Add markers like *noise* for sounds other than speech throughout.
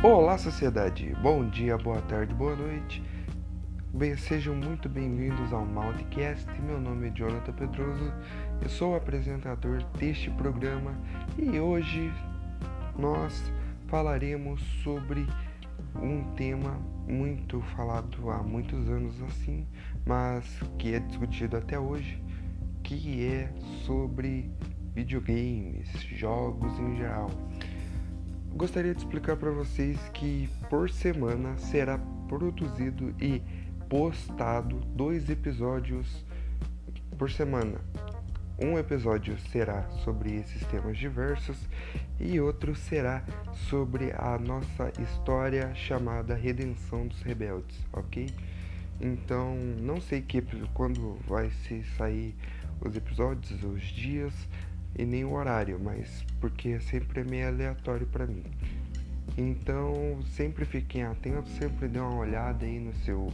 Olá, sociedade! Bom dia, boa tarde, boa noite. Bem, sejam muito bem-vindos ao Mountcast. Meu nome é Jonathan Pedroso, eu sou o apresentador deste programa e hoje nós falaremos sobre um tema muito falado há muitos anos assim, mas que é discutido até hoje, que é sobre videogames, jogos em geral gostaria de explicar para vocês que por semana será produzido e postado dois episódios por semana. Um episódio será sobre esses temas diversos e outro será sobre a nossa história chamada Redenção dos Rebeldes, ok? Então, não sei que quando vai se sair os episódios, os dias, e nem o horário, mas porque sempre é meio aleatório para mim. Então sempre fiquem atentos, sempre dê uma olhada aí no seu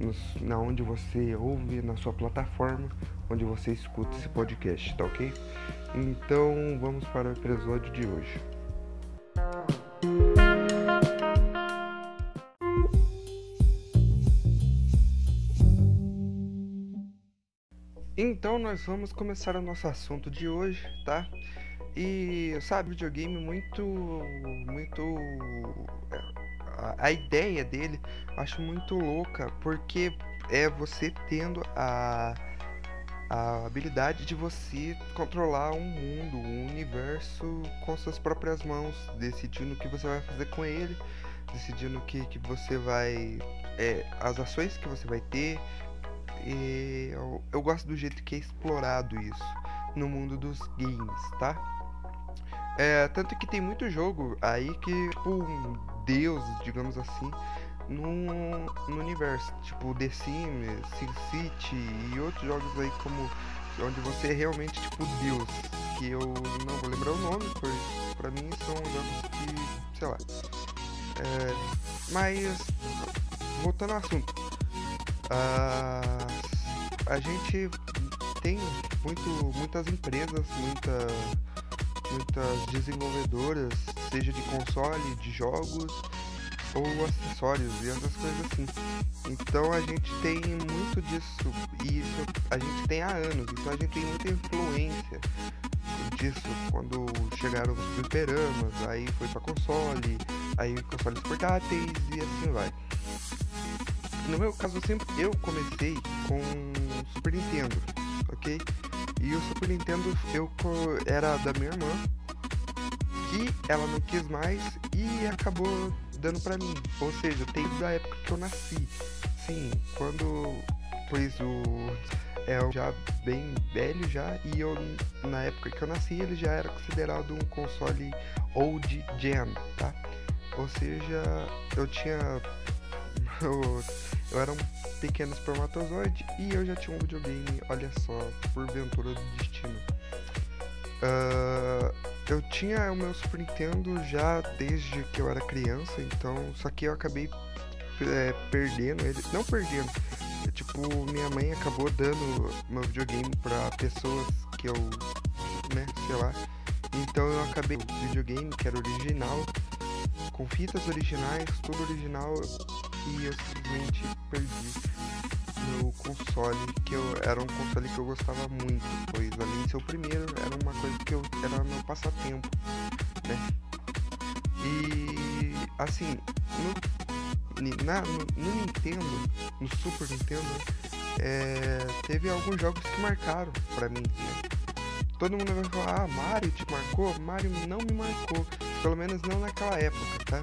no, na onde você ouve, na sua plataforma onde você escuta esse podcast, tá ok? Então vamos para o episódio de hoje. Então nós vamos começar o nosso assunto de hoje, tá? E sabe, videogame muito muito a, a ideia dele acho muito louca, porque é você tendo a a habilidade de você controlar um mundo, um universo com suas próprias mãos, decidindo o que você vai fazer com ele, decidindo o que, que você vai. É, as ações que você vai ter, e eu, eu gosto do jeito que é explorado isso no mundo dos games, tá? É, tanto que tem muito jogo aí que, tipo, um deus, digamos assim, no, no universo. Tipo, The Sims, SimCity e outros jogos aí como onde você é realmente, tipo, deus. Que eu não vou lembrar o nome, pois pra mim são jogos que, sei lá. É, mas, voltando ao assunto. Uh, a gente tem muito, muitas empresas, muita, muitas desenvolvedoras, seja de console, de jogos ou acessórios e outras coisas assim. Então a gente tem muito disso e isso a gente tem há anos, então a gente tem muita influência disso quando chegaram os fliperamas, aí foi para console, aí consoles portáteis e assim vai. No meu caso, sempre eu comecei com Super Nintendo, ok? E o Super Nintendo eu era da minha irmã, que ela não quis mais e acabou dando pra mim. Ou seja, desde a época que eu nasci. Sim, quando. Pois o. É já bem velho já, e eu na época que eu nasci ele já era considerado um console old gen, tá? Ou seja, eu tinha *laughs* eu, eu era um pequeno espermatozoide e eu já tinha um videogame, olha só, por ventura do destino. Uh, eu tinha o meu Super Nintendo já desde que eu era criança, então só que eu acabei é, perdendo ele, não perdendo, é, tipo minha mãe acabou dando meu videogame para pessoas que eu, né, sei lá. Então eu acabei o videogame que era original, com fitas originais, tudo original, e eu simplesmente perdi meu console, que eu, era um console que eu gostava muito, pois além de ser o primeiro, era uma coisa que eu era meu passatempo, né? E assim, no, na, no, no Nintendo, no Super Nintendo, é, teve alguns jogos que marcaram pra mim, né? Todo mundo vai falar, ah, Mario te marcou? Mario não me marcou, pelo menos não naquela época, tá?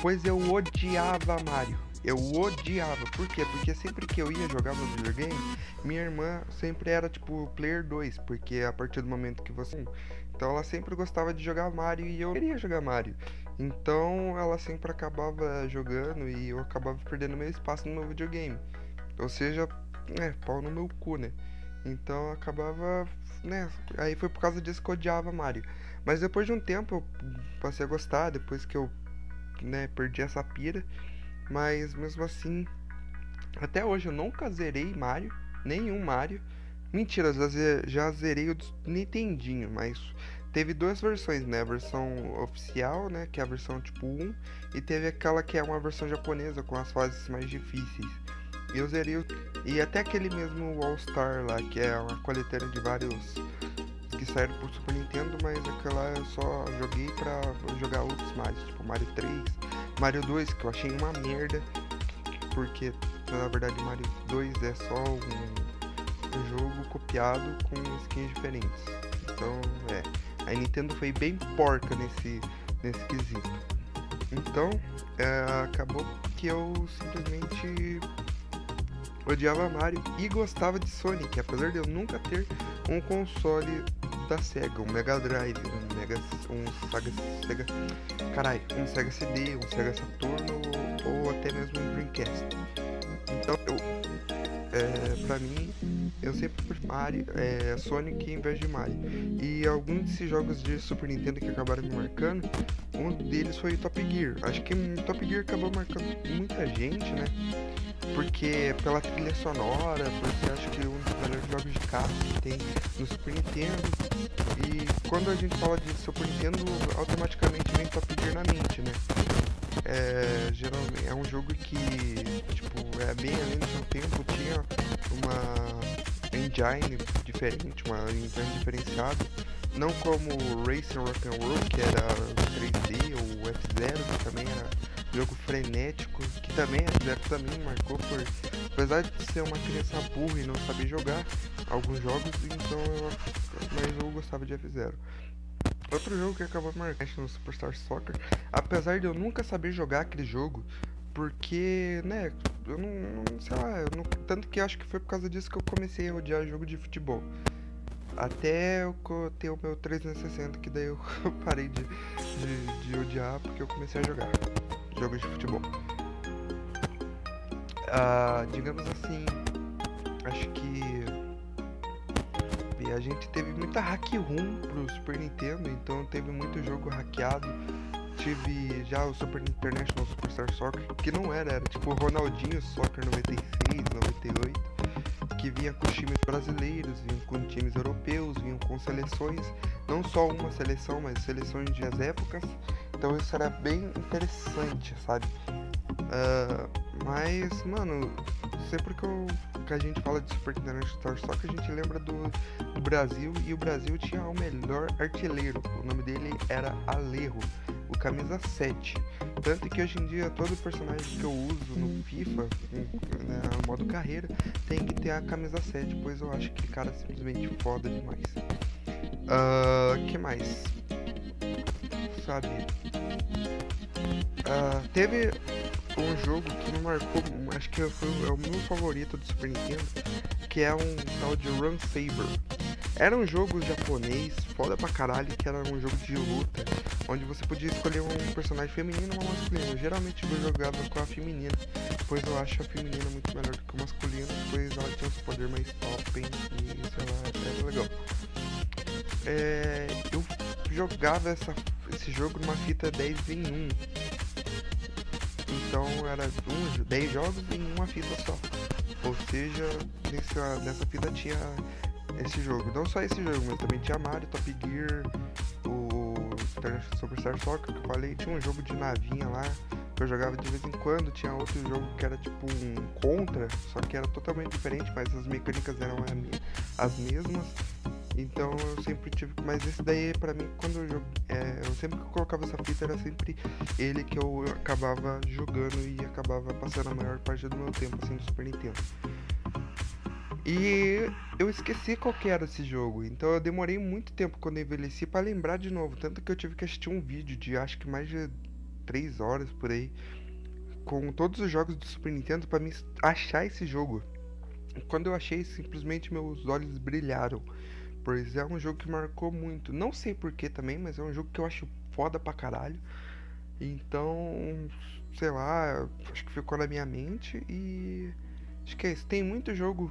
Pois eu odiava Mario. Eu odiava. Por quê? Porque sempre que eu ia jogar no videogame, minha irmã sempre era tipo player 2, porque a partir do momento que você. Então ela sempre gostava de jogar Mario e eu queria jogar Mario. Então ela sempre acabava jogando e eu acabava perdendo meu espaço no meu videogame. Ou seja, é, pau no meu cu, né? Então acabava, né? Aí foi por causa disso que eu odiava Mario. Mas depois de um tempo eu passei a gostar, depois que eu, né, perdi essa pira. Mas mesmo assim, até hoje eu nunca zerei Mario, nenhum Mario. Mentira, já, já zerei o Nintendinho, mas teve duas versões, né? A versão oficial, né? Que é a versão tipo 1, e teve aquela que é uma versão japonesa com as fases mais difíceis. Eu zerei o... E até aquele mesmo All Star lá, que é uma coletânea de vários que saíram pro Super Nintendo, mas aquela eu só joguei pra jogar outros mais, tipo Mario 3, Mario 2, que eu achei uma merda, porque na verdade Mario 2 é só um, um jogo copiado com skins diferentes. Então, é, a Nintendo foi bem porca nesse, nesse quesito. Então, é, acabou que eu simplesmente odiava Mario e gostava de Sonic, apesar de eu nunca ter um console da Sega, um Mega Drive, um Mega, um Sega, carai, um Sega CD, um Sega Saturno ou, ou até mesmo um Dreamcast. Então, eu, é, pra mim, eu sempre prefiro Mario, é, Sonic em vez de Mario. E alguns desses jogos de Super Nintendo que acabaram me marcando, um deles foi Top Gear. Acho que Top Gear acabou marcando muita gente, né? Porque pela trilha sonora, porque acho que um dos melhores jogos de carro que tem no Super Nintendo. E quando a gente fala de Super Nintendo, automaticamente vem Top Gear na mente, né? É, geralmente é um jogo que tipo é bem além do seu tempo tinha uma engine diferente uma engine diferenciada não como Racing Rock'n'Roll que era 3D ou F0 que também era jogo frenético que também F0 também marcou por apesar de ser uma criança burra e não saber jogar alguns jogos então eu, mas eu gostava de F0 Outro jogo que acabou marcando no Superstar Soccer, apesar de eu nunca saber jogar aquele jogo, porque, né, eu não, não sei lá, não, tanto que acho que foi por causa disso que eu comecei a odiar jogo de futebol. Até eu ter o meu 360, que daí eu *laughs* parei de, de, de odiar porque eu comecei a jogar jogos de futebol. Ah, digamos assim, acho que a gente teve muita hack room pro Super Nintendo, então teve muito jogo hackeado. Tive já o Super International Superstar Soccer, que não era, era tipo o Ronaldinho Soccer 96, 98, que vinha com times brasileiros, vinham com times europeus, vinham com seleções, não só uma seleção, mas seleções de as épocas. Então isso era bem interessante, sabe? Uh, mas, mano, sempre que, eu, que a gente fala de Super International Star que a gente lembra do, do, Brasil e o Brasil tinha o melhor artilheiro. O nome dele era Alejo, o camisa 7. Tanto que hoje em dia todo personagem que eu uso no FIFA, né, no modo carreira, tem que ter a camisa 7, pois eu acho que cara simplesmente foda demais. Uh, que mais? Sabe? Uh, teve um jogo que me marcou, acho que foi é o meu favorito do Super Nintendo, que é um tal de Run Saber. Era um jogo japonês, foda pra caralho, que era um jogo de luta, onde você podia escolher um personagem feminino ou masculino. Geralmente eu jogava com a feminina, pois eu acho a feminina muito melhor do que o masculino, pois ela tinha os poderes mais top, hein, e sei lá, era legal. É, eu jogava essa, esse jogo numa fita 10 em 1 então era uns 10 jogos em uma fita só. Ou seja, nessa, nessa fita tinha esse jogo. Não só esse jogo, mas também tinha Mario, Top Gear, o Superstar Soccer que eu falei, tinha um jogo de navinha lá que eu jogava de vez em quando, tinha outro jogo que era tipo um contra, só que era totalmente diferente, mas as mecânicas eram as mesmas. Então eu sempre tive. Mas esse daí, pra mim, quando eu, é, eu sempre que eu colocava essa fita, era sempre ele que eu acabava jogando e acabava passando a maior parte do meu tempo, assim, do Super Nintendo. E eu esqueci qual que era esse jogo, então eu demorei muito tempo quando envelheci para lembrar de novo. Tanto que eu tive que assistir um vídeo de acho que mais de 3 horas por aí, com todos os jogos do Super Nintendo para me achar esse jogo. Quando eu achei, simplesmente meus olhos brilharam. Pois é um jogo que marcou muito. Não sei porquê também, mas é um jogo que eu acho foda pra caralho. Então, sei lá, acho que ficou na minha mente e. Acho que é isso. Tem muito jogo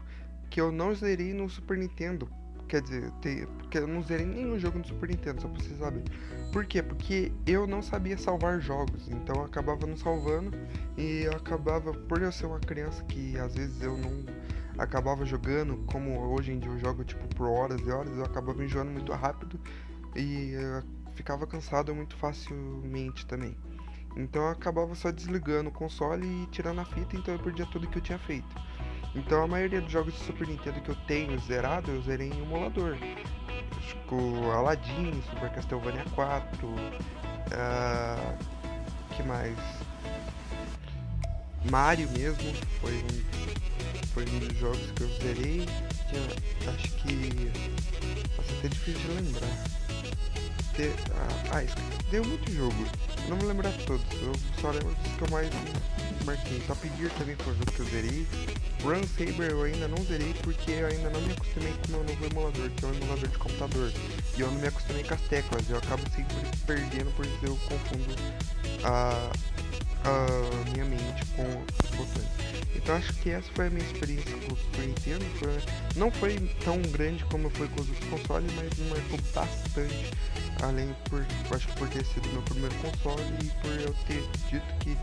que eu não zerei no Super Nintendo. Quer dizer, tem, porque eu não zerei nenhum jogo no Super Nintendo, só pra vocês saberem. Por quê? Porque eu não sabia salvar jogos, então eu acabava não salvando e eu acabava, por eu ser uma criança que às vezes eu não acabava jogando, como hoje em dia eu jogo tipo por horas e horas, eu acabava enjoando muito rápido e ficava cansado muito facilmente também. Então eu acabava só desligando o console e tirando a fita, então eu perdia tudo que eu tinha feito. Então a maioria dos jogos de Super Nintendo que eu tenho zerado, eu zerei em emulador. Tipo Aladdin, Super Castlevania 4, uh, que mais? Mario mesmo, foi um, foi um dos jogos que eu zerei. Tinha, acho que. Nossa, é até difícil de lembrar. Ah, ah, deu muito jogo. Não me lembro de todos, eu só lembro dos que eu mais marquei. Top Gear também foi um jogo que eu zerei. Run Saber eu ainda não zerei porque eu ainda não me acostumei com o meu novo emulador, que é um emulador de computador. E eu não me acostumei com as teclas, eu acabo sempre perdendo por eu confundo a, a minha mente com botões. Então acho que essa foi a minha experiência com o Super Nintendo. Foi, não foi tão grande como foi com os outros consoles, mas me marcou bastante. Além por acho que por ter sido meu primeiro console e por eu ter dito que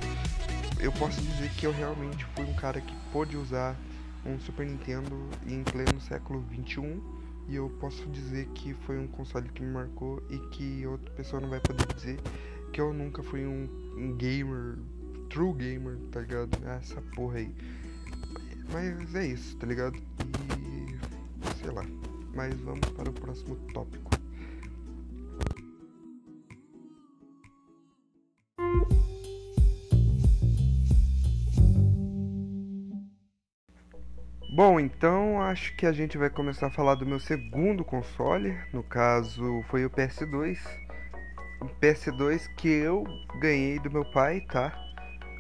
eu posso dizer que eu realmente fui um cara que pôde usar um Super Nintendo em pleno século 21 e eu posso dizer que foi um console que me marcou e que outra pessoa não vai poder dizer que eu nunca fui um, um gamer, true gamer, tá ligado? Essa porra aí. Mas é isso, tá ligado? E sei lá. Mas vamos para o próximo tópico. Bom, então acho que a gente vai começar a falar do meu segundo console. No caso, foi o PS2. O PS2 que eu ganhei do meu pai, tá?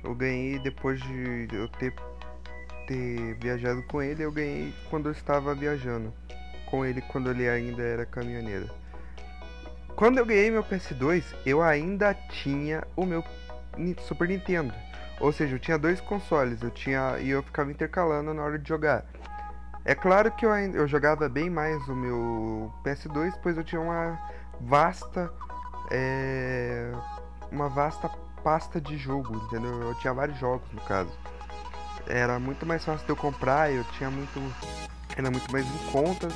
Eu ganhei depois de eu ter, ter viajado com ele. Eu ganhei quando eu estava viajando com ele, quando ele ainda era caminhoneiro. Quando eu ganhei meu PS2, eu ainda tinha o meu Super Nintendo. Ou seja, eu tinha dois consoles, eu tinha e eu ficava intercalando na hora de jogar. É claro que eu, eu jogava bem mais o meu PS2, pois eu tinha uma vasta é, uma vasta pasta de jogo, entendeu? Eu tinha vários jogos no caso. Era muito mais fácil de eu comprar, eu tinha muito era muito mais em conta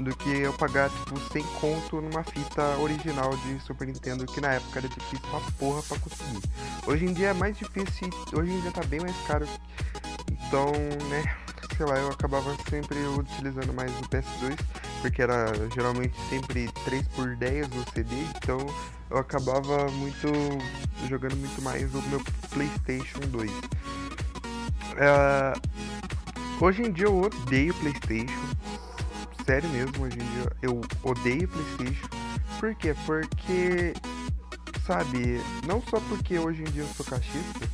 do que eu pagar tipo 100 conto numa fita original de Super Nintendo que na época era difícil pra porra pra conseguir. Hoje em dia é mais difícil, hoje em dia tá bem mais caro. Então, né, sei lá, eu acabava sempre utilizando mais o PS2, porque era geralmente sempre 3 por 10 o CD, então eu acabava muito jogando muito mais o meu PlayStation 2. Uh, é, hoje em dia eu odeio PlayStation, sério mesmo, hoje em dia eu odeio PlayStation. Por quê? Porque, sabe, não só porque hoje em dia eu sou cachista,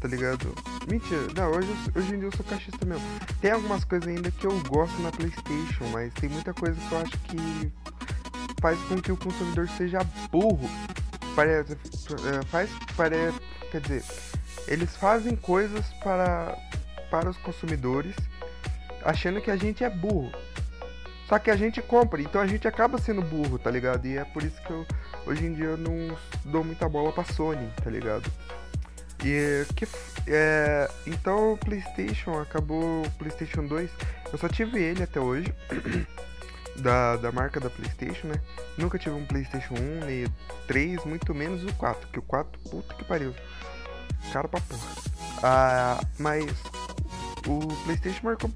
tá ligado? Mentira, não, hoje, hoje em dia eu sou cachista mesmo. Tem algumas coisas ainda que eu gosto na PlayStation, mas tem muita coisa que eu acho que faz com que o consumidor seja burro. Parece, é, faz, parece, quer dizer, eles fazem coisas para, para os consumidores achando que a gente é burro. Só que a gente compra, então a gente acaba sendo burro, tá ligado? E é por isso que eu hoje em dia eu não dou muita bola pra Sony, tá ligado? E que é, então o PlayStation acabou o PlayStation 2. Eu só tive ele até hoje. *clears throat* da, da marca da PlayStation, né? Nunca tive um PlayStation 1, nem 3, muito menos o 4, que o 4, puta que pariu. Cara pra porra. Ah, mas o PlayStation marcou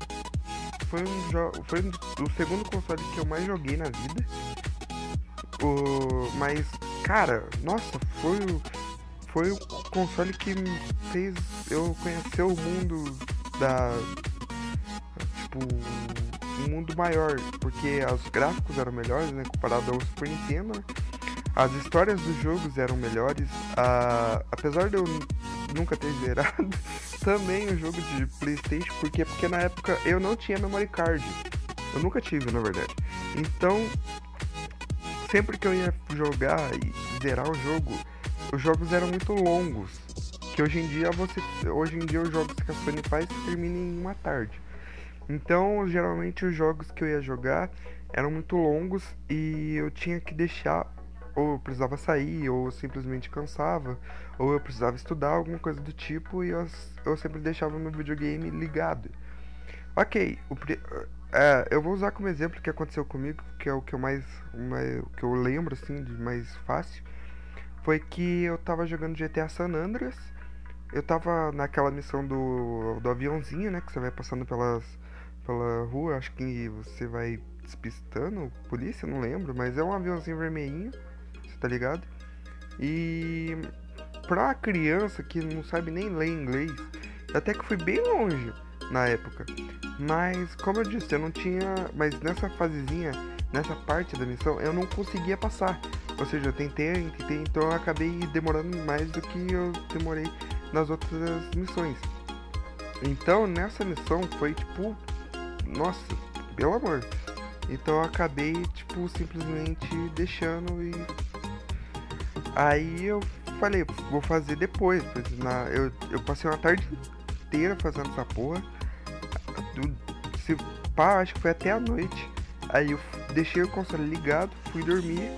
foi um foi o segundo console que eu mais joguei na vida. O, mas, cara, nossa, foi o, foi o console que me fez eu conhecer o mundo da. Tipo, um mundo maior, porque os gráficos eram melhores, né, comparado ao Super Nintendo. Né? As histórias dos jogos eram melhores. A, apesar de eu nunca ter *laughs* zerado também o jogo de Playstation, porque, porque na época eu não tinha memory card. Eu nunca tive, na verdade. Então, sempre que eu ia jogar e zerar o jogo, os jogos eram muito longos. Que hoje em dia você. Hoje em dia os jogos que a Sony faz terminam em uma tarde. Então, geralmente os jogos que eu ia jogar eram muito longos e eu tinha que deixar ou eu precisava sair, ou eu simplesmente cansava, ou eu precisava estudar, alguma coisa do tipo, e eu, eu sempre deixava meu videogame ligado. Ok, o, É, eu vou usar como exemplo o que aconteceu comigo, que é o que eu mais, mais o que eu lembro assim de mais fácil. Foi que eu tava jogando GTA San Andreas. Eu tava naquela missão do, do aviãozinho, né? Que você vai passando pelas, pela rua. Acho que você vai despistando polícia, não lembro. Mas é um aviãozinho vermelhinho, você tá ligado? E pra criança que não sabe nem ler inglês, até que fui bem longe na época. Mas, como eu disse, eu não tinha. Mas nessa fasezinha, nessa parte da missão, eu não conseguia passar. Ou seja, eu tentei, tentei, então eu acabei demorando mais do que eu demorei nas outras missões. Então, nessa missão foi tipo. Nossa, pelo amor. Então eu acabei, tipo, simplesmente deixando e. Aí eu falei, vou fazer depois. Pois na, eu, eu passei uma tarde inteira fazendo essa porra. Se pá, acho que foi até a noite. Aí eu deixei o console ligado, fui dormir,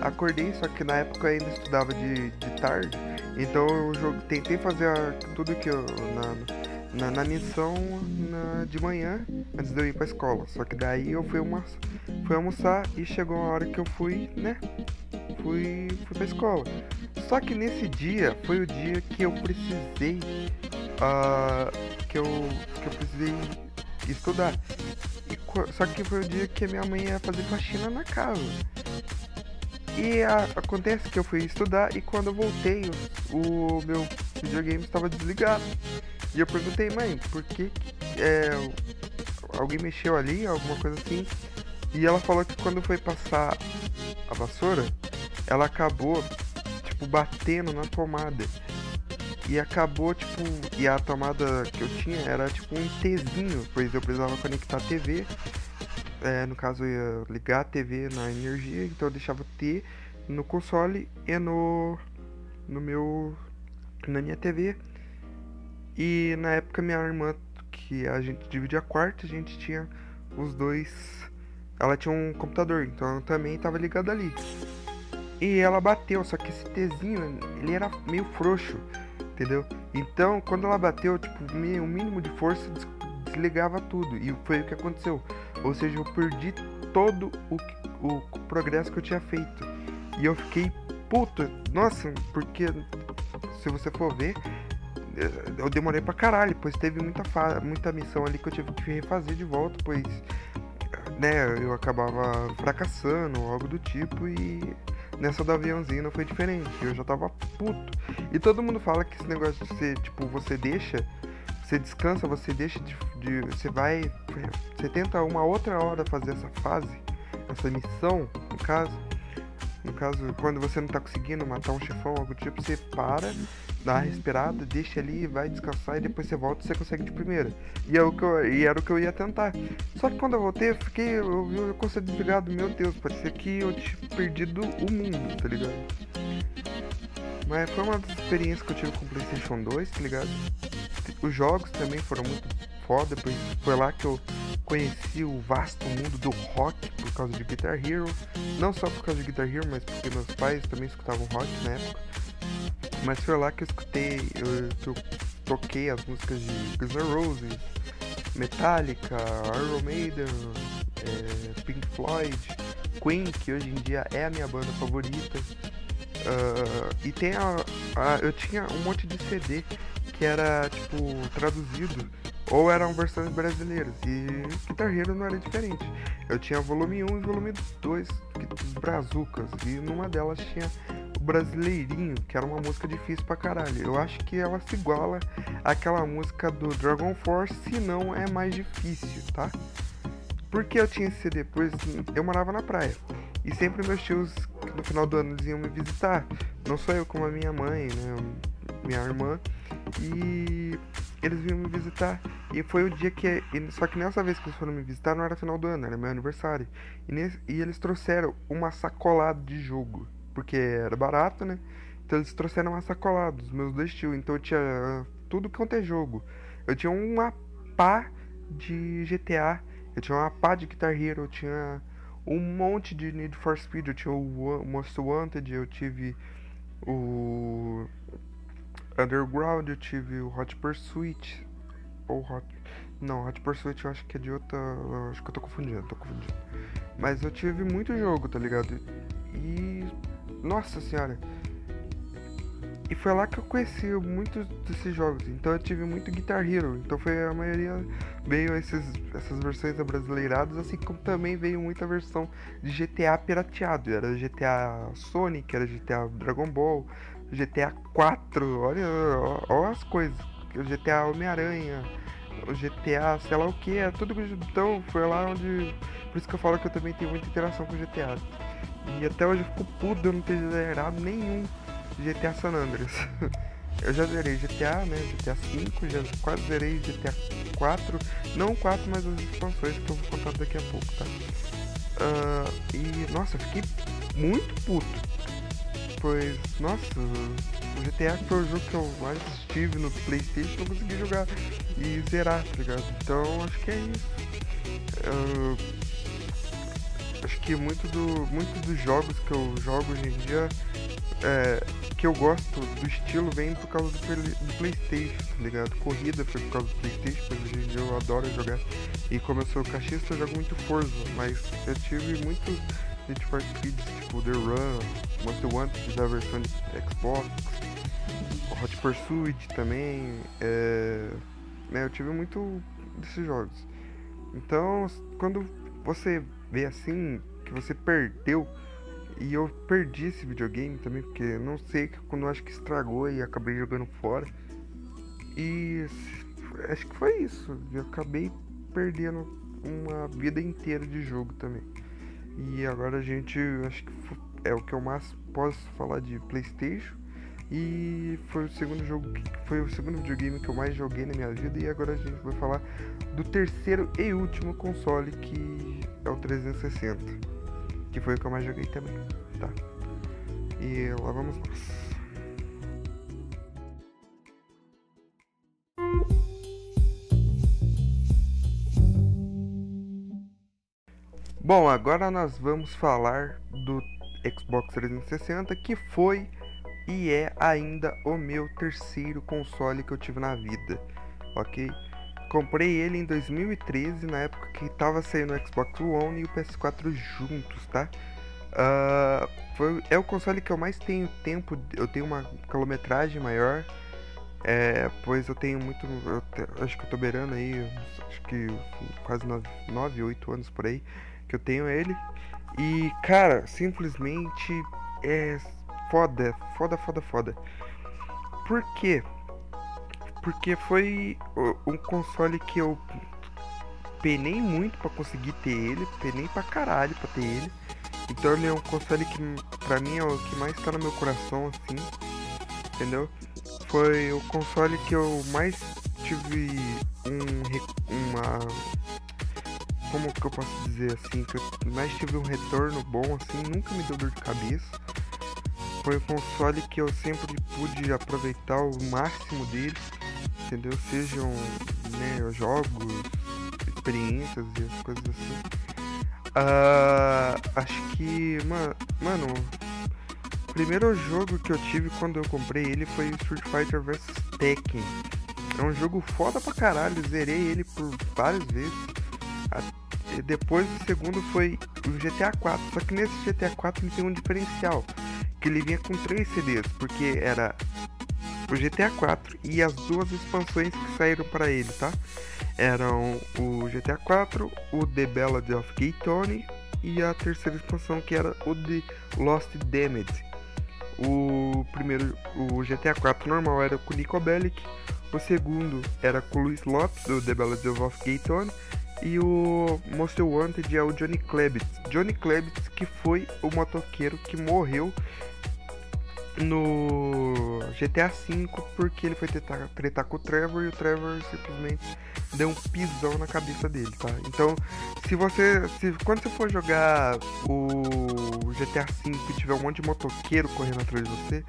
acordei, só que na época eu ainda estudava de, de tarde. Então eu jogo, tentei fazer a, tudo que eu. Na, na, na missão na, de manhã, antes de eu ir pra escola. Só que daí eu fui, uma, fui almoçar e chegou a hora que eu fui, né? Fui, fui pra escola. Só que nesse dia foi o dia que eu precisei. Uh, que, eu, que eu precisei estudar. E, só que foi o dia que minha mãe ia fazer faxina na casa. E a, acontece que eu fui estudar e quando eu voltei, o, o meu videogame estava desligado. E eu perguntei, mãe, por que, é, alguém mexeu ali, alguma coisa assim? E ela falou que quando foi passar a vassoura, ela acabou tipo, batendo na tomada. E acabou, tipo, e a tomada que eu tinha era tipo um Tzinho, pois eu precisava conectar a TV. É, no caso, eu ia ligar a TV na energia, então eu deixava T no console e no, no meu. na minha TV. E na época, minha irmã, que a gente dividia quarto, a gente tinha os dois. Ela tinha um computador, então eu também estava ligado ali. E ela bateu, só que esse Tzinho, ele era meio frouxo, entendeu? Então, quando ela bateu, tipo, o mínimo de força desligava tudo. E foi o que aconteceu. Ou seja, eu perdi todo o, o, o progresso que eu tinha feito. E eu fiquei puto. Nossa, porque se você for ver, eu demorei pra caralho, pois teve muita, muita missão ali que eu tive que refazer de volta, pois né, eu acabava fracassando, algo do tipo, e Nessa do aviãozinho não foi diferente. Eu já tava puto. E todo mundo fala que esse negócio de ser, tipo, você deixa, você descansa, você deixa de, de. Você vai. Você tenta uma outra hora fazer essa fase, essa missão, no caso. No caso, quando você não tá conseguindo matar um chefão, algo do tipo, você para, dá uma respirada, deixa ali, vai descansar e depois você volta e você consegue de primeira. E, é o que eu, e era o que eu ia tentar. Só que quando eu voltei, eu fiquei, eu o console desligado, meu Deus, parecia que eu tinha perdido o mundo, tá ligado? Mas foi uma das experiências que eu tive com o PlayStation 2, tá ligado? Os jogos também foram muito foda, pois foi lá que eu conheci o vasto mundo do rock por causa de Guitar Hero. Não só por causa de Guitar Hero, mas porque meus pais também escutavam rock na época. Mas foi lá que eu escutei, eu, que eu toquei as músicas de Guns N' Roses, Metallica, Iron Maiden, é, Pink Floyd, Queen, que hoje em dia é a minha banda favorita. Uh, e tem a, a, Eu tinha um monte de CD que era tipo traduzido ou eram versões brasileiras. E Guitar Hero não era diferente. Eu tinha volume 1 e volume 2 dos Brazucas. E numa delas tinha Brasileirinho, que era uma música difícil pra caralho. Eu acho que ela se iguala àquela música do Dragon Force, se não é mais difícil, tá? Porque eu tinha esse CD, pois eu morava na praia. E sempre meus tios, no final do ano, eles iam me visitar. Não só eu, como a minha mãe, né? Minha irmã. E eles vinham me visitar. E foi o dia que. Só que nessa vez que eles foram me visitar não era final do ano, era meu aniversário. E, nesse, e eles trouxeram uma sacolada de jogo. Porque era barato, né? Então eles trouxeram uma sacolada dos meus dois tios. Então eu tinha tudo quanto é jogo. Eu tinha uma pá de GTA. Eu tinha uma pá de Guitar Hero. Eu tinha um monte de Need for Speed. Eu tinha o Most Wanted. Eu tive o Underground, eu tive o Hot Pursuit. Ou Hot. Não, Hot Pursuit eu acho que é de outra. Acho que eu tô confundindo, tô confundindo. Mas eu tive muito jogo, tá ligado? E. Nossa senhora. E foi lá que eu conheci muitos desses jogos. Então eu tive muito Guitar Hero. Então foi a maioria veio esses, essas versões abrasileiradas, assim como também veio muita versão de GTA pirateado. Era GTA Sonic, era GTA Dragon Ball, GTA 4, olha, olha as coisas. GTA Homem-Aranha, GTA, sei lá o que, é tudo. Então foi lá onde. Por isso que eu falo que eu também tenho muita interação com GTA. E até hoje eu fico puto de eu não ter zerado nenhum GTA San Andreas. *laughs* eu já zerei GTA, né? GTA 5, já quase zerei GTA 4. Não 4, mas as expansões que eu vou contar daqui a pouco, tá? Uh, e nossa, eu fiquei muito puto. Pois, nossa, o GTA foi o jogo que eu mais tive no Playstation não consegui jogar e zerar, tá ligado? Então acho que é isso. Uh, acho que muito do, muitos dos jogos que eu jogo hoje em dia é, que eu gosto do estilo vem por causa do, do, Playstation, tá ligado? Corrida foi por causa do Playstation, mas hoje em dia eu adoro jogar. E como eu sou cachista, eu jogo muito Forza, mas eu tive muitos Need for Speed, tipo The Run, Most Wanted da versão de Xbox, Hot Pursuit também, é... né, eu tive muito desses jogos. Então, quando você vê assim, que você perdeu e eu perdi esse videogame também, porque não sei quando acho que estragou e acabei jogando fora. E acho que foi isso. Eu acabei perdendo uma vida inteira de jogo também. E agora a gente acho que é o que eu mais posso falar de Playstation. E foi o segundo jogo que foi o segundo videogame que eu mais joguei na minha vida. E agora a gente vai falar do terceiro e último console que é o 360 que foi o que eu mais joguei também, tá? E lá vamos nós. Bom, agora nós vamos falar do Xbox 360, que foi e é ainda o meu terceiro console que eu tive na vida, ok? Comprei ele em 2013, na época que tava saindo o Xbox One e o PS4 juntos, tá? Uh, foi, é o console que eu mais tenho tempo, eu tenho uma quilometragem maior, é, pois eu tenho muito, eu te, acho que eu tô beirando aí, acho que quase 9, 8 anos por aí que eu tenho ele. E cara, simplesmente é foda, foda, foda, foda. Por quê? porque foi um console que eu penei muito para conseguir ter ele, penei pra caralho pra ter ele. Então ele é um console que pra mim é o que mais tá no meu coração, assim, entendeu? Foi o console que eu mais tive um, uma. Como que eu posso dizer assim? Que eu mais tive um retorno bom, assim, nunca me deu dor de cabeça. Foi o console que eu sempre pude aproveitar o máximo dele entendeu? Sejam né, jogos, experiências e as coisas assim. Uh, acho que, mano, o primeiro jogo que eu tive quando eu comprei ele foi Street Fighter vs Tekken. É um jogo foda pra caralho, zerei ele por várias vezes. Depois o segundo foi o GTA 4, só que nesse GTA 4 ele tem um diferencial, que ele vinha com três CDs, porque era o GTA 4 e as duas expansões que saíram para ele, tá? Eram o GTA 4, o The Ballad of Gay Tony e a terceira expansão que era o The Lost Damage. O primeiro, o GTA 4 normal era com o Nico Bellic, o segundo era com o Luis Lopes, do The Ballad of Gay Tony, e o Most Wanted é o Johnny Klebitz. Johnny Klebitz que foi o motoqueiro que morreu no GTA V porque ele foi tretar, tretar com o Trevor e o Trevor simplesmente deu um pisão na cabeça dele, tá? Então, se você. Se, quando você for jogar o GTA V e tiver um monte de motoqueiro correndo atrás de você,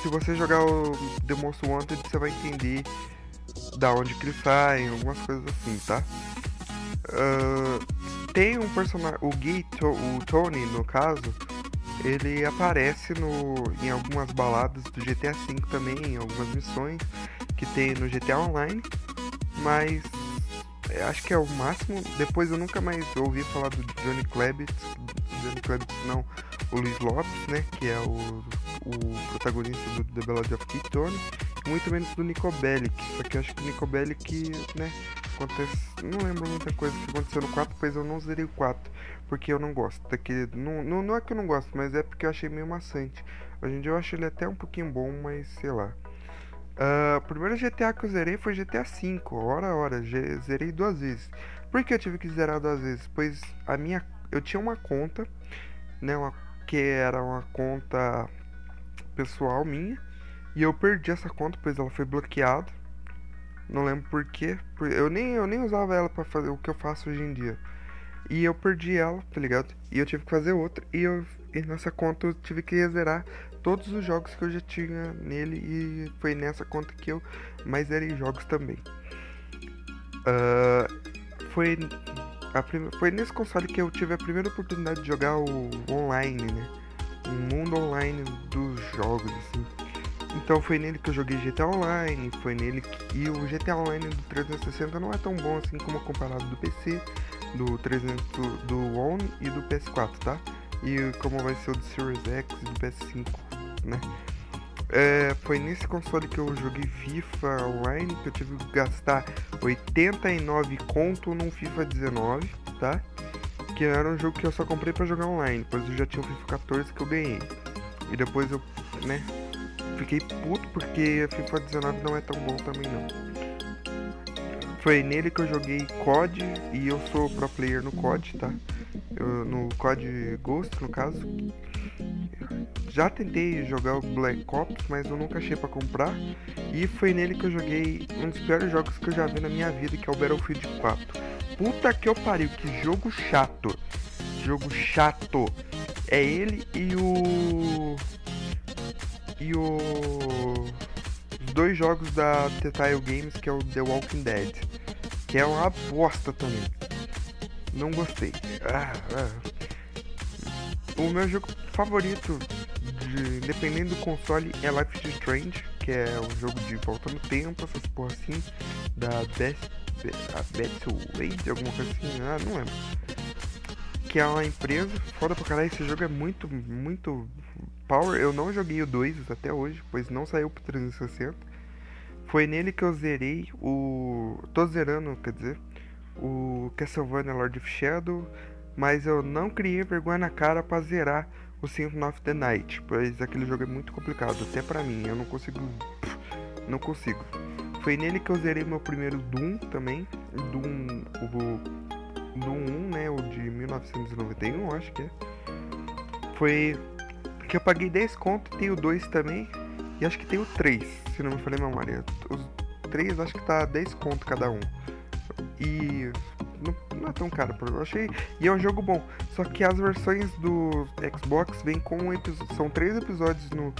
se você jogar o The Most Wanted, você vai entender da onde que eles saem, algumas coisas assim, tá? Tem um personagem. O Gay, o Tony, no caso ele aparece no, em algumas baladas do GTA V também, em algumas missões que tem no GTA Online, mas acho que é o máximo. Depois eu nunca mais ouvi falar do Johnny Klebitz. Johnny Klebitz não, o Luiz Lopes, né? Que é o, o protagonista do The Ballad of Kid Tony. Muito menos do Nico Bellic. Só que eu acho que o Nico Bellic, né? Acontece. Não lembro muita coisa que aconteceu no 4, pois eu não zerei o 4. Porque eu não gosto. Daquele, não, não, não é que eu não gosto, mas é porque eu achei meio maçante. Hoje em dia eu acho ele até um pouquinho bom, mas sei lá. Uh, o primeiro GTA que eu zerei foi GTA V, hora hora, zerei duas vezes. Por que eu tive que zerar duas vezes? Pois a minha, eu tinha uma conta, né, uma, que era uma conta pessoal minha, e eu perdi essa conta, pois ela foi bloqueada. Não lembro por quê, eu nem, eu nem usava ela para fazer o que eu faço hoje em dia. E eu perdi ela, tá ligado? E eu tive que fazer outra, e eu e nessa conta eu tive que zerar todos os jogos que eu já tinha nele e foi nessa conta que eu mais zerei jogos também. Uh, foi, a foi nesse console que eu tive a primeira oportunidade de jogar o online, né? O mundo online dos jogos, assim. Então foi nele que eu joguei GTA Online, foi nele que... E o GTA Online do 360 não é tão bom assim como comparado do PC, do 300, do One e do PS4, tá? E como vai ser o do Series X e do PS5 né? É, foi nesse console que eu joguei FIFA Online, que eu tive que gastar 89 conto num FIFA 19, tá? Que era um jogo que eu só comprei para jogar online, pois eu já tinha o FIFA 14 que eu ganhei. E depois eu, né, fiquei puto porque a FIFA 19 não é tão bom também não. Foi nele que eu joguei COD e eu sou pro player no COD, tá? Eu, no COD Ghost, no caso, já tentei jogar o Black Ops, mas eu nunca achei para comprar. E foi nele que eu joguei um dos piores jogos que eu já vi na minha vida, que é o Battlefield 4. Puta que eu pariu, que jogo chato. Jogo chato. É ele e o. E o. Os dois jogos da Telltale Games, que é o The Walking Dead. Que é uma bosta também. Não gostei. Ah, ah. O meu jogo favorito de, dependendo do console, é Life is Strange, que é um jogo de volta no tempo, essas porra assim, da Best, Wade, alguma coisa assim, ah, não lembro. Que é uma empresa, foda pra caralho, esse jogo é muito, muito power. Eu não joguei o 2 até hoje, pois não saiu pro 360. Foi nele que eu zerei o. tô zerando, quer dizer, o Castlevania Lord of Shadow, mas eu não criei vergonha na cara pra zerar o Symphony of the Night, pois aquele jogo é muito complicado, até pra mim, eu não consigo. Não consigo. Foi nele que eu zerei meu primeiro Doom também. Doom. O Doom 1, né? O de 1991, acho que é. Foi. Que eu paguei 10 conto, tem o 2 também. E acho que tem o 3, se não me falei memória. Os 3 acho que tá 10 conto cada um. E não, não, é tão caro, eu achei. E é um jogo bom. Só que as versões do Xbox vêm com. São três episódios no.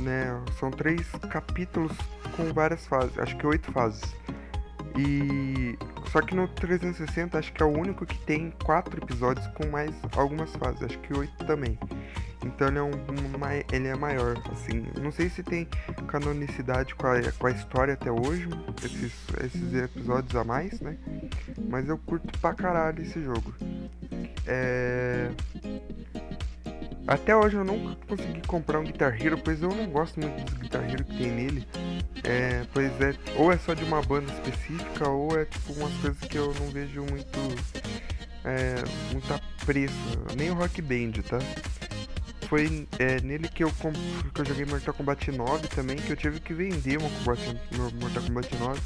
Né, são três capítulos com várias fases. Acho que oito fases. E. Só que no 360 acho que é o único que tem quatro episódios com mais algumas fases. Acho que oito também. Então ele é, um, ele é maior, assim. Não sei se tem canonicidade com a, com a história até hoje, esses, esses episódios a mais, né? Mas eu curto pra caralho esse jogo. É... Até hoje eu nunca consegui comprar um Guitar Hero, pois eu não gosto muito dos Guitar Hero que tem nele. É, pois é, ou é só de uma banda específica, ou é tipo umas coisas que eu não vejo muito. É, muito apreço. Nem o Rock Band, tá? Foi é, nele que eu, que eu joguei Mortal Kombat 9 também, que eu tive que vender uma Mortal Kombat 9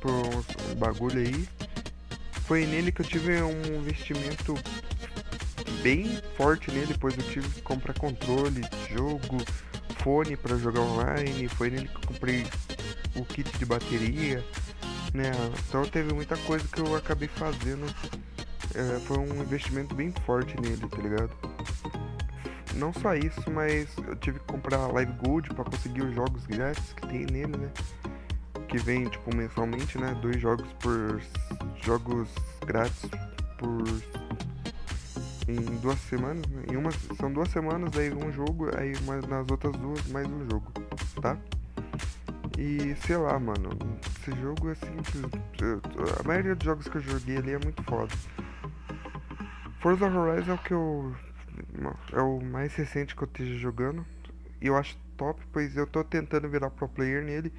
por um bagulho aí. Foi nele que eu tive um investimento bem forte nele, pois eu tive que comprar controle, jogo, fone para jogar online. Foi nele que eu comprei o kit de bateria, né? Então teve muita coisa que eu acabei fazendo. É, foi um investimento bem forte nele, tá ligado? Não só isso, mas eu tive que comprar Live Gold para conseguir os jogos grátis que tem nele, né? Que vem tipo mensalmente, né? Dois jogos por jogos grátis por em duas semanas, né? Em uma são duas semanas aí um jogo, aí mas nas outras duas mais um jogo, tá? E sei lá, mano, esse jogo é simples. A maioria dos jogos que eu joguei ali é muito foda. Forza Horizon é o que eu. É o mais recente que eu esteja jogando. E eu acho top, pois eu tô tentando virar pro player nele.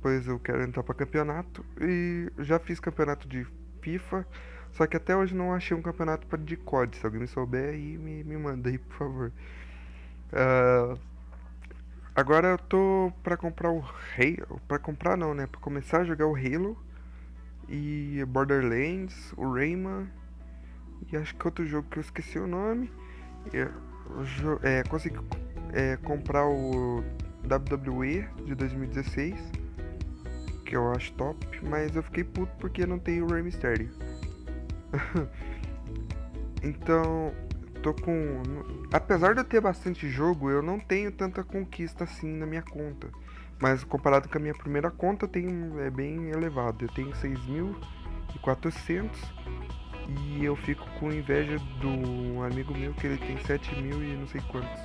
Pois eu quero entrar pra campeonato. E já fiz campeonato de FIFA. Só que até hoje não achei um campeonato para de COD. Se alguém me souber aí, me, me manda aí, por favor. Uh, agora eu tô pra comprar o Halo. Pra comprar não, né? Pra começar a jogar o Halo. E Borderlands, o Rayman. E acho que outro jogo que eu esqueci o nome. É, é consegui é, comprar o WWE de 2016. Que eu acho top. Mas eu fiquei puto porque não tem o Rey Mysterio. *laughs* então, tô com. Apesar de eu ter bastante jogo, eu não tenho tanta conquista assim na minha conta. Mas comparado com a minha primeira conta, eu tenho, é bem elevado. Eu tenho 6.400 e eu fico com inveja do amigo meu que ele tem 7 mil e não sei quantos.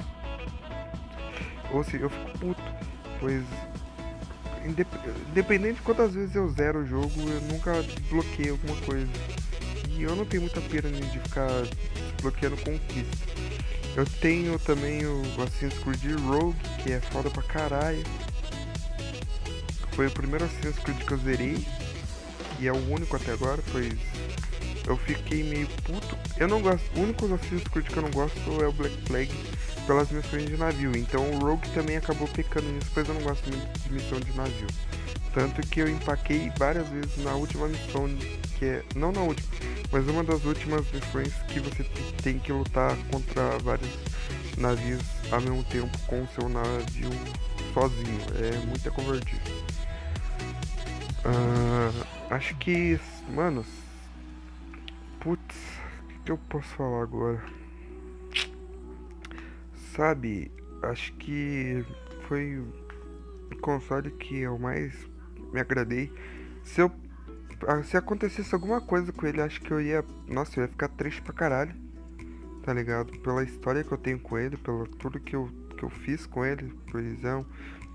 Ou seja, eu fico puto, pois independente de quantas vezes eu zero o jogo, eu nunca desbloqueio alguma coisa. E eu não tenho muita pena de ficar desbloqueando conquista. Eu tenho também o Assassin's Creed Rogue, que é foda pra caralho. Foi o primeiro Assassin's Creed que eu zerei. E é o único até agora, pois eu fiquei meio puto. Eu não gosto. O único Assassin's Creed que eu não gosto é o Black Flag pelas missões de navio. Então o Rogue também acabou pecando nisso, pois eu não gosto muito de missão de navio. Tanto que eu empaquei várias vezes na última missão, que é. Não na última, mas uma das últimas missões que você tem que lutar contra vários navios ao mesmo tempo com o seu navio sozinho. É muita convertida. Uh, acho que. Mano. Putz, o que, que eu posso falar agora? Sabe, acho que foi o console que eu mais me agradei. Se eu ah, se acontecesse alguma coisa com ele, acho que eu ia, nossa, eu ia ficar triste pra caralho. Tá ligado? Pela história que eu tenho com ele, pelo tudo que eu que eu fiz com ele, pois é um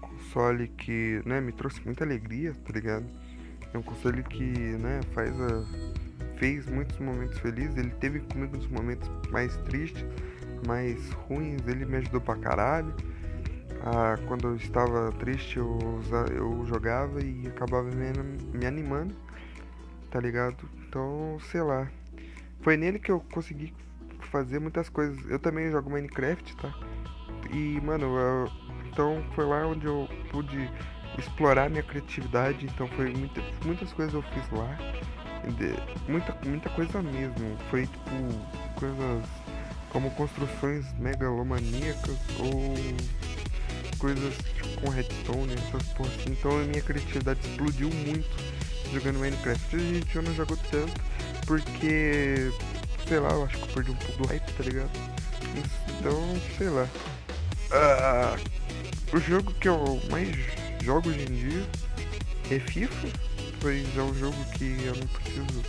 console que, né, me trouxe muita alegria, tá ligado? É um console que, né, faz a fez muitos momentos felizes, ele teve comigo nos momentos mais tristes, mais ruins, ele me ajudou pra caralho. Ah, quando eu estava triste eu, eu jogava e acabava me, me animando, tá ligado? Então, sei lá. Foi nele que eu consegui fazer muitas coisas. Eu também jogo Minecraft, tá? E, mano, eu, então foi lá onde eu pude explorar minha criatividade. Então foi muita, muitas coisas eu fiz lá. Muita, muita coisa mesmo. Foi tipo coisas como construções megalomaníacas ou coisas tipo, com redstone, essas porra assim. Então a minha criatividade explodiu muito jogando Minecraft. A gente eu não jogou tanto porque, sei lá, eu acho que eu perdi um pouco do hype, tá ligado? Então, sei lá. Uh, o jogo que eu mais jogo hoje em dia é FIFA, pois é um jogo que eu não preciso.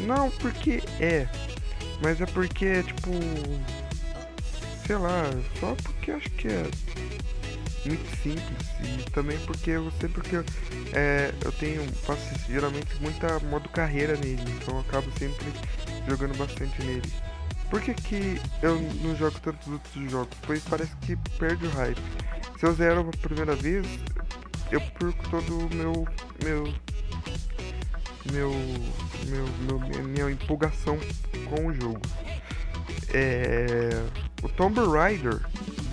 Não, porque é, mas é porque, tipo, sei lá, só porque acho que é muito simples e também porque eu sempre que eu, é, eu tenho faço geralmente muita modo carreira nele, então eu acabo sempre jogando bastante nele. Por que, que eu não jogo tantos outros jogos? Pois parece que perde o hype. Se eu zero a primeira vez, eu perco todo o meu meu meu, meu, meu minha empolgação com o jogo. É, o Tomb Raider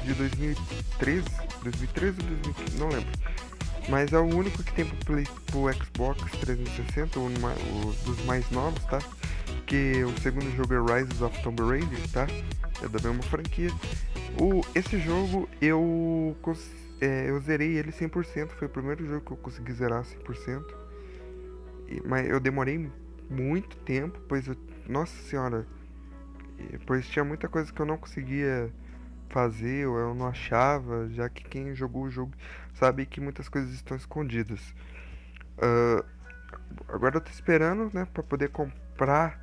de 2013, 2013 ou 2015, não lembro. Mas é o único que tem pro, Play, pro Xbox 360, um, um dos mais novos, tá? Que o segundo jogo é Rise of Tomb Raider, tá? É da mesma franquia. O, esse jogo eu, é, eu zerei ele 100%, foi o primeiro jogo que eu consegui zerar 100%. E, mas eu demorei muito tempo, pois eu, nossa senhora, pois tinha muita coisa que eu não conseguia fazer ou eu não achava, já que quem jogou o jogo sabe que muitas coisas estão escondidas. Uh, agora eu tô esperando, né, para poder comprar.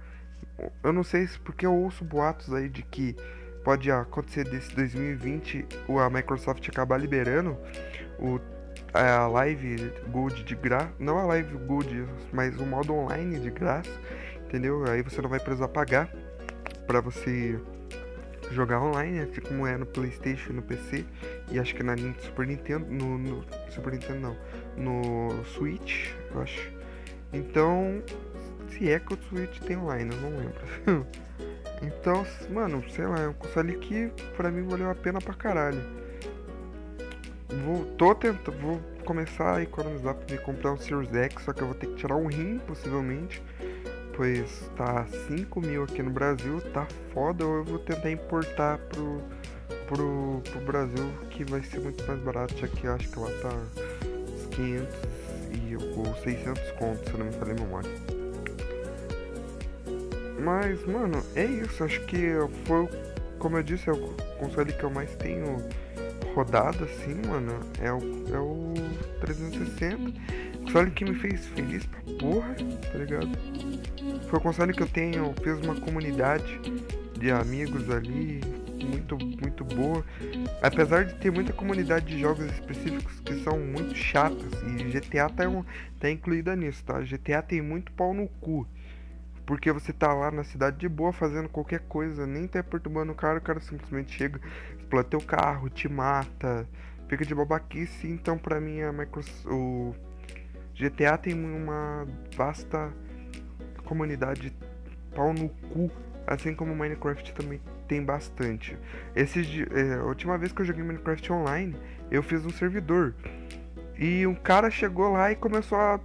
Eu não sei se porque eu ouço boatos aí de que pode acontecer desse 2020 a Microsoft acabar liberando o a Live Gold de graça. Não a Live Gold, mas o modo online de graça. Entendeu? Aí você não vai precisar pagar para você jogar online, assim como é no Playstation no PC. E acho que na Super Nintendo. No, no Super Nintendo não. No Switch, eu acho. Então. Se é que o Switch tem online, eu não lembro. *laughs* então, mano, sei lá, é um console que pra mim valeu a pena pra caralho. Vou, tô tentando, vou começar a economizar pra me comprar um Series X, só que eu vou ter que tirar um rim, possivelmente. Pois tá 5 mil aqui no Brasil, tá foda, ou eu vou tentar importar pro, pro, pro Brasil, que vai ser muito mais barato, já que acho que lá tá uns 500 e, ou 600 contos, se eu não me falei memória. Mas, mano, é isso, acho que foi, como eu disse, é o console que eu mais tenho rodada assim, mano, é o, é o 360. Console que me fez feliz pra porra, tá ligado? Foi o console que eu tenho, fiz uma comunidade de amigos ali, muito, muito boa. Apesar de ter muita comunidade de jogos específicos que são muito chatas, e GTA tá, tá incluída nisso, tá? GTA tem muito pau no cu. Porque você tá lá na cidade de boa fazendo qualquer coisa, nem tá perturbando o cara, o cara simplesmente chega, explode teu carro, te mata, fica de babaquice. Então, pra mim, a Microsoft, o GTA tem uma vasta comunidade pau no cu, assim como Minecraft também tem bastante. Esses, é, a última vez que eu joguei Minecraft online, eu fiz um servidor. E um cara chegou lá e começou a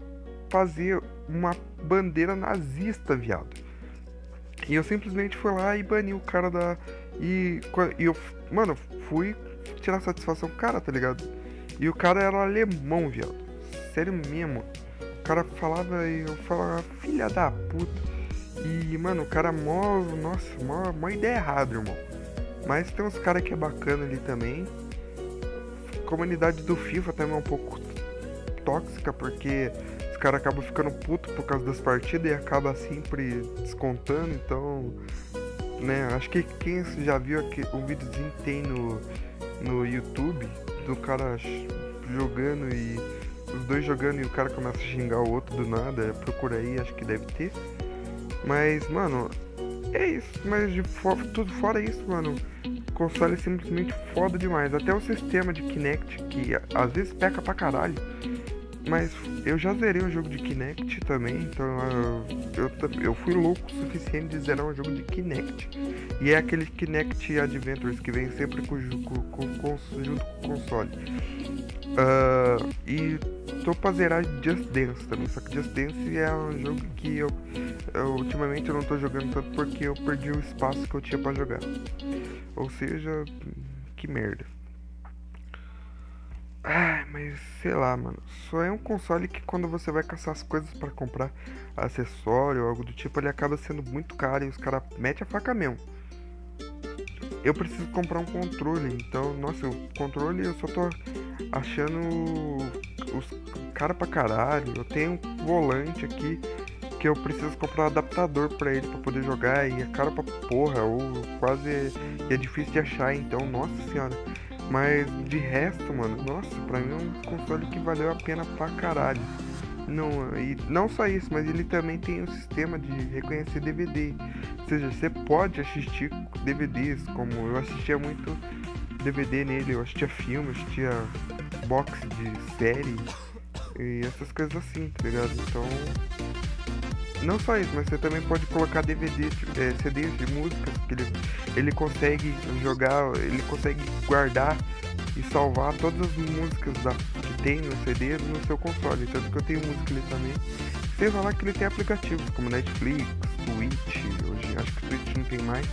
fazer uma bandeira nazista, viado. E eu simplesmente fui lá e bani o cara da. E, e eu, mano, fui tirar satisfação cara, tá ligado? E o cara era alemão, viado. Sério mesmo. O cara falava e eu falava, filha da puta. E, mano, o cara mó. Nossa, mó, mó ideia errada, irmão. Mas tem uns caras que é bacana ali também. comunidade do FIFA também é um pouco tóxica, porque os caras acabam ficando puto por causa das partidas e acaba sempre descontando, então. Né, acho que quem já viu aqui um videozinho que tem no, no YouTube do cara jogando e os dois jogando e o cara começa a xingar o outro do nada, procura aí, acho que deve ter. Mas, mano, é isso, mas de fo tudo fora isso, mano, o console é simplesmente foda demais. Até o sistema de Kinect, que às vezes peca pra caralho. Mas eu já zerei um jogo de Kinect também, então eu, eu, eu fui louco o suficiente de zerar um jogo de Kinect. E é aquele Kinect Adventures que vem sempre com, com, com, junto com o console. Uh, e tô pra zerar Just Dance também, só que Just Dance é um jogo que eu, eu, ultimamente eu não tô jogando tanto porque eu perdi o espaço que eu tinha pra jogar. Ou seja, que merda. Ai, mas sei lá, mano. Só é um console que quando você vai caçar as coisas para comprar acessório ou algo do tipo, ele acaba sendo muito caro e os caras metem a faca mesmo. Eu preciso comprar um controle, então, nossa, o controle eu só tô achando os cara pra caralho. Eu tenho um volante aqui que eu preciso comprar um adaptador para ele para poder jogar e é caro pra porra, ou quase é, é difícil de achar, então, nossa senhora. Mas de resto, mano, nossa, pra mim é um console que valeu a pena pra caralho. Não, e não só isso, mas ele também tem um sistema de reconhecer DVD. Ou seja, você pode assistir DVDs, como eu assistia muito DVD nele, eu assistia filmes, assistia box de série e essas coisas assim, tá ligado? Então não só isso, mas você também pode colocar DVD, tipo, é, CDs de músicas que ele, ele consegue jogar, ele consegue guardar e salvar todas as músicas da, que tem no CD no seu console. Tanto que eu tenho música ali também. Sem falar que ele tem aplicativos como Netflix, Twitch, hoje acho que Twitch não tem mais.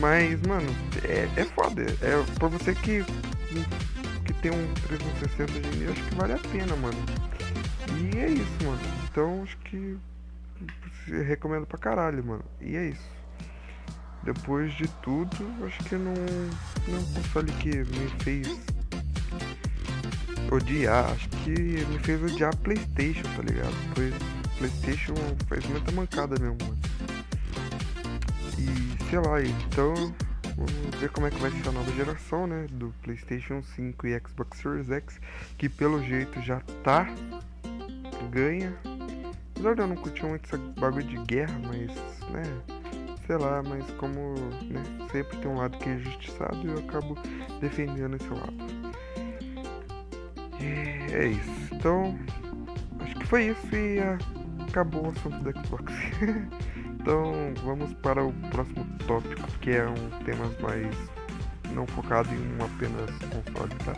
Mas, mano, é, é foda. É pra você que, que tem um 360 hoje em dia, acho que vale a pena, mano. E é isso, mano. Então acho que recomendo pra caralho, mano. E é isso. Depois de tudo, acho que não, não é um que me fez odiar. Acho que me fez odiar Playstation, tá ligado? Pois Playstation faz muita mancada mesmo, mano. E sei lá, então Vamos ver como é que vai ser a nova geração, né? Do PlayStation 5 e Xbox Series X, que pelo jeito já tá ganha. Apesar de eu não curtir muito esse bagulho de guerra, mas, né? Sei lá, mas como né, sempre tem um lado que é injustiçado, eu acabo defendendo esse lado. E é isso. Então, acho que foi isso e acabou o assunto do Xbox. *laughs* Então vamos para o próximo tópico, que é um tema mais não focado em um apenas console, tá?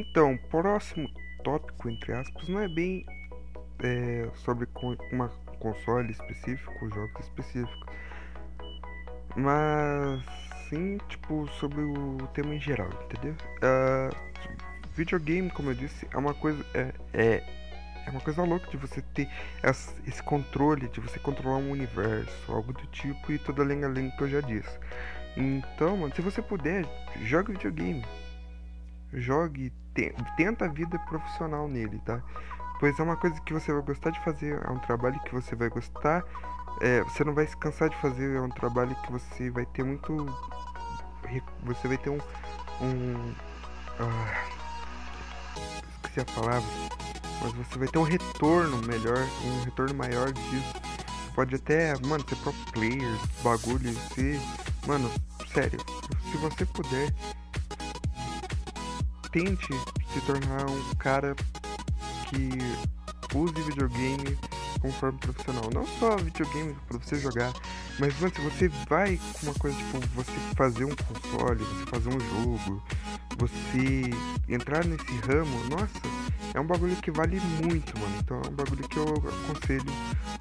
Então, próximo tópico, entre aspas, não é bem é, sobre uma console específico, jogos específicos, mas assim, tipo, sobre o tema em geral, entendeu? Uh, videogame, como eu disse, é uma coisa. É, é, é uma coisa louca de você ter esse controle, de você controlar um universo, algo do tipo, e toda a lenga-lenga que eu já disse. Então, mano, se você puder, jogue videogame. Jogue, tenta a vida profissional nele, tá? Pois é uma coisa que você vai gostar de fazer, é um trabalho que você vai gostar é, você não vai se cansar de fazer, é um trabalho que você vai ter muito. Você vai ter um. um ah, esqueci a palavra. Mas você vai ter um retorno melhor, um retorno maior disso. Pode até, mano, ter pro players, bagulho, se. Mano, sério, se você puder, tente se tornar um cara que use videogame conforme profissional. Não só videogame para você jogar, mas mano, se você vai com uma coisa tipo você fazer um console, você fazer um jogo, você entrar nesse ramo, nossa, é um bagulho que vale muito, mano. Então é um bagulho que eu aconselho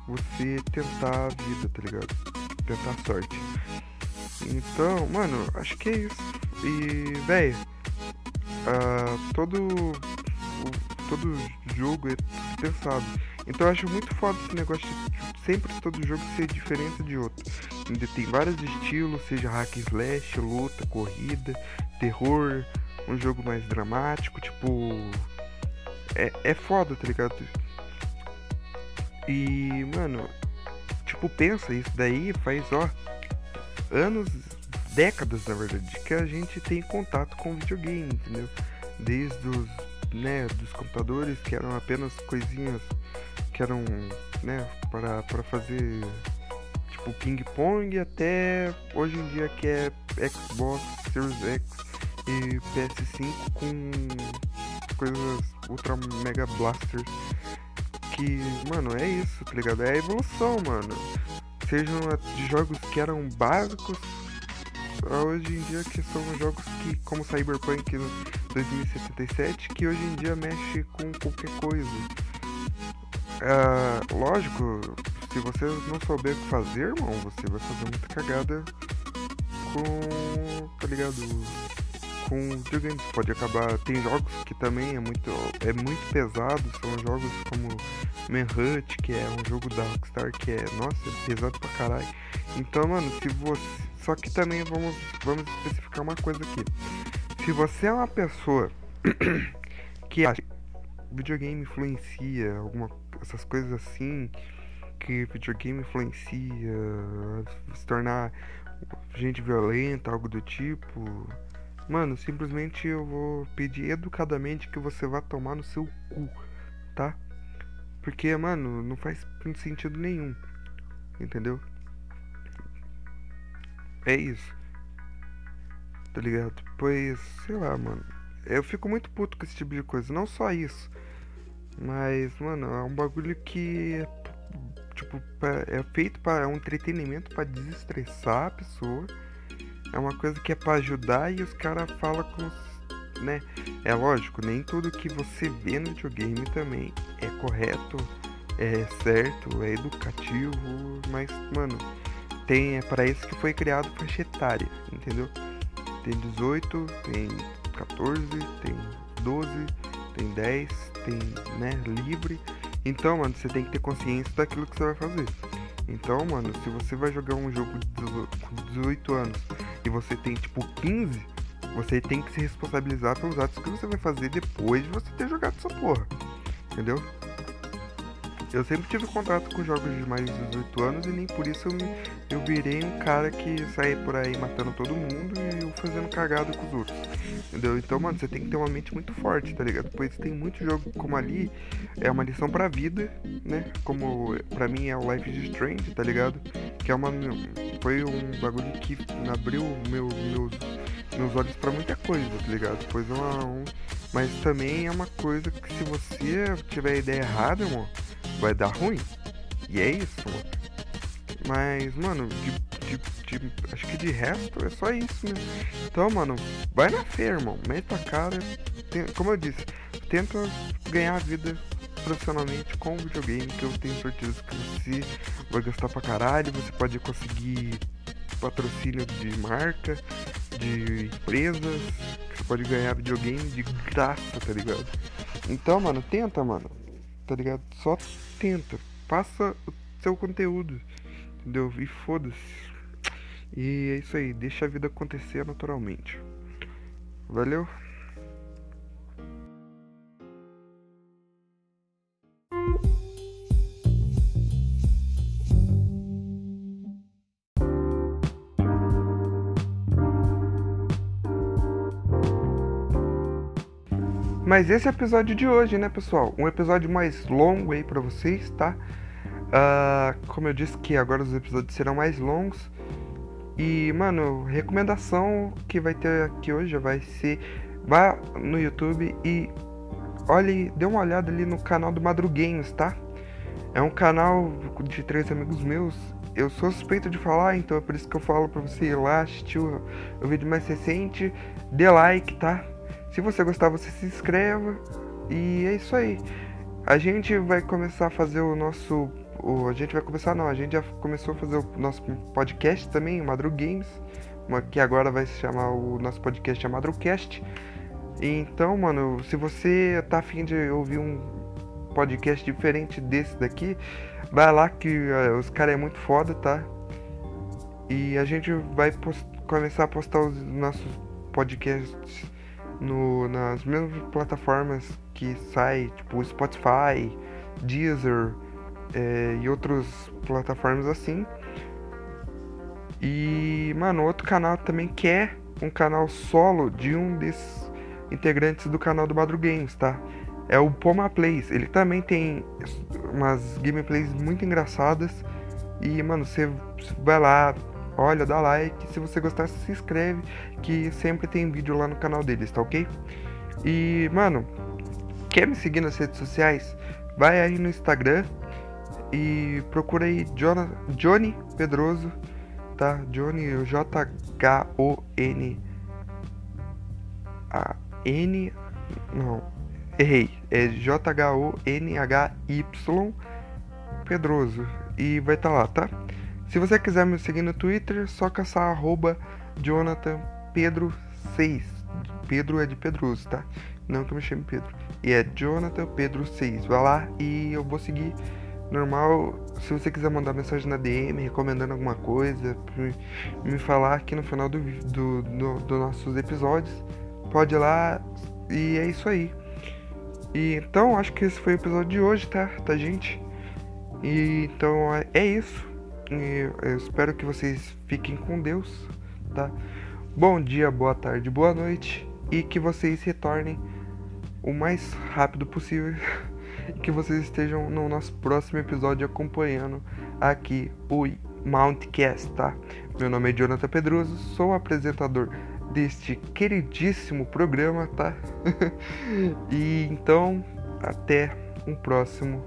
você tentar a vida, tá ligado? Tentar a sorte. Então, mano, acho que é isso. E, velho, uh, todo todo jogo é pensado. Então eu acho muito foda esse negócio de sempre todo jogo ser diferente de outro. Ainda tem vários estilos, seja hack slash, luta, corrida, terror, um jogo mais dramático, tipo. É, é foda, tá ligado? E, mano, tipo, pensa, isso daí faz, ó, anos, décadas na verdade, que a gente tem contato com videogame, entendeu? Desde os né, dos computadores que eram apenas coisinhas que eram, né, para, para fazer tipo ping-pong até hoje em dia que é Xbox Series X e PS5 com coisas ultra mega blasters que, mano, é isso, tá ligado? É a evolução, mano. Sejam de jogos que eram básicos hoje em dia que são jogos que, como Cyberpunk 2077, que hoje em dia mexe com qualquer coisa. É, lógico, se você não souber o que fazer, irmão, você vai fazer muita cagada com. tá ligado? Com videogames. Pode acabar. Tem jogos que também é muito, é muito pesado, são jogos como Manhunt, que é um jogo da Rockstar que é, nossa, é pesado pra caralho. Então, mano, se você. Só que também vamos, vamos especificar uma coisa aqui. Se você é uma pessoa *clears throat* que acha que videogame influencia alguma essas coisas assim, que videogame influencia se tornar gente violenta, algo do tipo, mano, simplesmente eu vou pedir educadamente que você vá tomar no seu cu, tá? Porque, mano, não faz sentido nenhum. Entendeu? É isso. Tá ligado? Pois, sei lá, mano. Eu fico muito puto com esse tipo de coisa. Não só isso. Mas, mano, é um bagulho que. Tipo, é feito para é um entretenimento para desestressar a pessoa. É uma coisa que é para ajudar e os caras falam com. Né? É lógico, nem tudo que você vê no videogame também é correto, é certo, é educativo, mas, mano, tem, é para isso que foi criado faixa etária, entendeu? Tem 18, tem 14, tem 12, tem 10, tem, né, livre. Então, mano, você tem que ter consciência daquilo que você vai fazer. Então, mano, se você vai jogar um jogo com 18 anos e você tem tipo 15, você tem que se responsabilizar pelos atos que você vai fazer depois de você ter jogado essa porra. entendeu? Eu sempre tive contato com jogos de mais de 18 anos e nem por isso eu, me, eu virei um cara que sai por aí matando todo mundo e eu fazendo cagada com os outros. Entendeu? Então, mano, você tem que ter uma mente muito forte, tá ligado? Pois tem muito jogo como ali, é uma lição pra vida, né? Como pra mim é o Life is Strange, tá ligado? Que é uma. Foi um bagulho que abriu meu, meus, meus olhos pra muita coisa, tá ligado? Pois é uma. Um, mas também é uma coisa que se você tiver a ideia errada, irmão vai dar ruim. E é isso. Mas, mano, de, de, de, acho que de resto é só isso, né? Então, mano, vai na fé, irmão. Meta a cara. Tem, como eu disse, tenta ganhar a vida profissionalmente com videogame, que eu tenho certeza que você vai gostar pra caralho. Você pode conseguir patrocínio de marca, de empresas. Você pode ganhar videogame de graça, tá ligado? Então, mano, tenta, mano tá ligado? Só tenta, passa o seu conteúdo, entendeu? E foda-se. E é isso aí, deixa a vida acontecer naturalmente. Valeu? Mas esse é o episódio de hoje, né, pessoal? Um episódio mais longo aí para vocês, tá? Uh, como eu disse que agora os episódios serão mais longos. E, mano, recomendação que vai ter aqui hoje vai ser vá no YouTube e olhe, dê uma olhada ali no canal do Madrugames, tá? É um canal de três amigos meus. Eu sou suspeito de falar, então é por isso que eu falo pra você ir lá assistir o, o vídeo mais recente. Dê like, tá? Se você gostar, você se inscreva. E é isso aí. A gente vai começar a fazer o nosso. O, a gente vai começar, não, a gente já começou a fazer o nosso podcast também, o Madru Games, que agora vai se chamar o nosso podcast é Madrucast. Então, mano, se você tá afim de ouvir um podcast diferente desse daqui, vai lá que uh, os caras é muito foda, tá? E a gente vai começar a postar os nossos podcasts no, nas mesmas plataformas que sai, tipo Spotify, Deezer é, e outras plataformas assim. E, mano, outro canal também que é um canal solo de um desses integrantes do canal do Madru Games, tá? É o Poma Plays. Ele também tem umas gameplays muito engraçadas. E, mano, você vai lá, olha, dá like. Se você gostar, se inscreve, que sempre tem vídeo lá no canal deles, tá ok? E, mano, quer me seguir nas redes sociais? Vai aí no Instagram e procura aí Jonah, Johnny Pedroso, tá? Johnny, J-H-O-N. A N. Não, errei. É J-H-O-N-H-Y Pedroso. E vai estar tá lá, tá? Se você quiser me seguir no Twitter, só caçar arroba Jonathan Pedro 6. Pedro é de Pedroso, tá? Não que eu me chame Pedro. E é Jonathan Pedro 6. Vai lá e eu vou seguir normal. Se você quiser mandar mensagem na DM recomendando alguma coisa, me falar aqui no final do, do, do, do nossos episódios, pode ir lá. E é isso aí. E então acho que esse foi o episódio de hoje, tá? Tá, gente? E então é isso. Eu espero que vocês fiquem com Deus, tá? Bom dia, boa tarde, boa noite e que vocês retornem o mais rápido possível e *laughs* que vocês estejam no nosso próximo episódio acompanhando aqui o Mountcast, tá? Meu nome é Jonathan Pedroso, sou apresentador deste queridíssimo programa, tá? *laughs* e então, até um próximo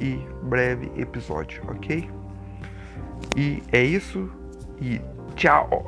e breve episódio, ok? E é isso e tchau!